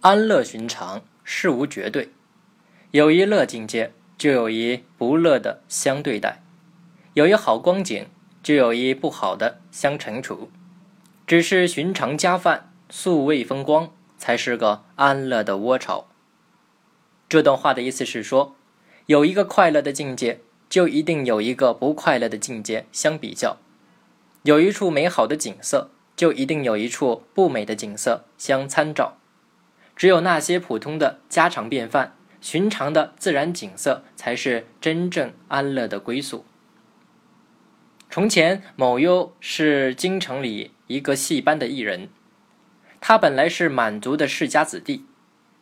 安乐寻常，事无绝对。有一乐境界，就有一不乐的相对待；有一好光景，就有一不好的相惩处。只是寻常家饭，素味风光，才是个安乐的窝巢。这段话的意思是说，有一个快乐的境界，就一定有一个不快乐的境界相比较；有一处美好的景色，就一定有一处不美的景色相参照。只有那些普通的家常便饭、寻常的自然景色，才是真正安乐的归宿。从前，某优是京城里一个戏班的艺人，他本来是满族的世家子弟，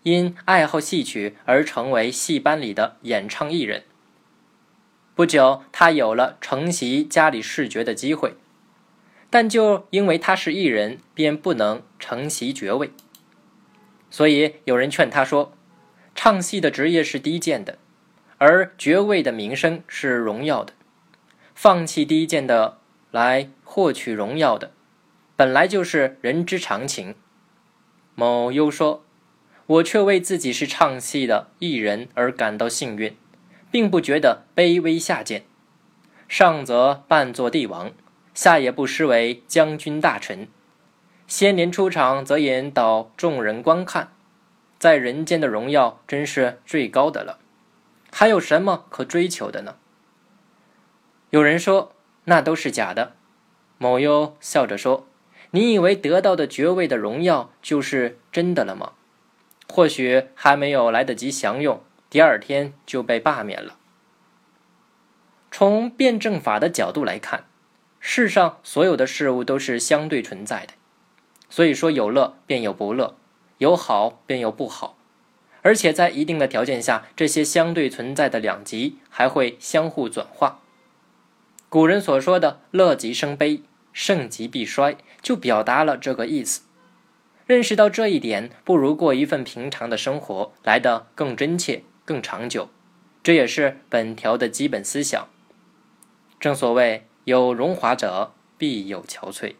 因爱好戏曲而成为戏班里的演唱艺人。不久，他有了承袭家里世爵的机会，但就因为他是艺人，便不能承袭爵位。所以有人劝他说：“唱戏的职业是低贱的，而爵位的名声是荣耀的。”放弃低贱的来获取荣耀的，本来就是人之常情。某优说：“我却为自己是唱戏的艺人而感到幸运，并不觉得卑微下贱。上则扮作帝王，下也不失为将军大臣。先年出场则引导众人观看，在人间的荣耀真是最高的了，还有什么可追求的呢？”有人说那都是假的，某优笑着说：“你以为得到的爵位的荣耀就是真的了吗？或许还没有来得及享用，第二天就被罢免了。”从辩证法的角度来看，世上所有的事物都是相对存在的，所以说有乐便有不乐，有好便有不好，而且在一定的条件下，这些相对存在的两极还会相互转化。古人所说的“乐极生悲，盛极必衰”，就表达了这个意思。认识到这一点，不如过一份平常的生活来得更真切、更长久。这也是本条的基本思想。正所谓“有荣华者，必有憔悴”。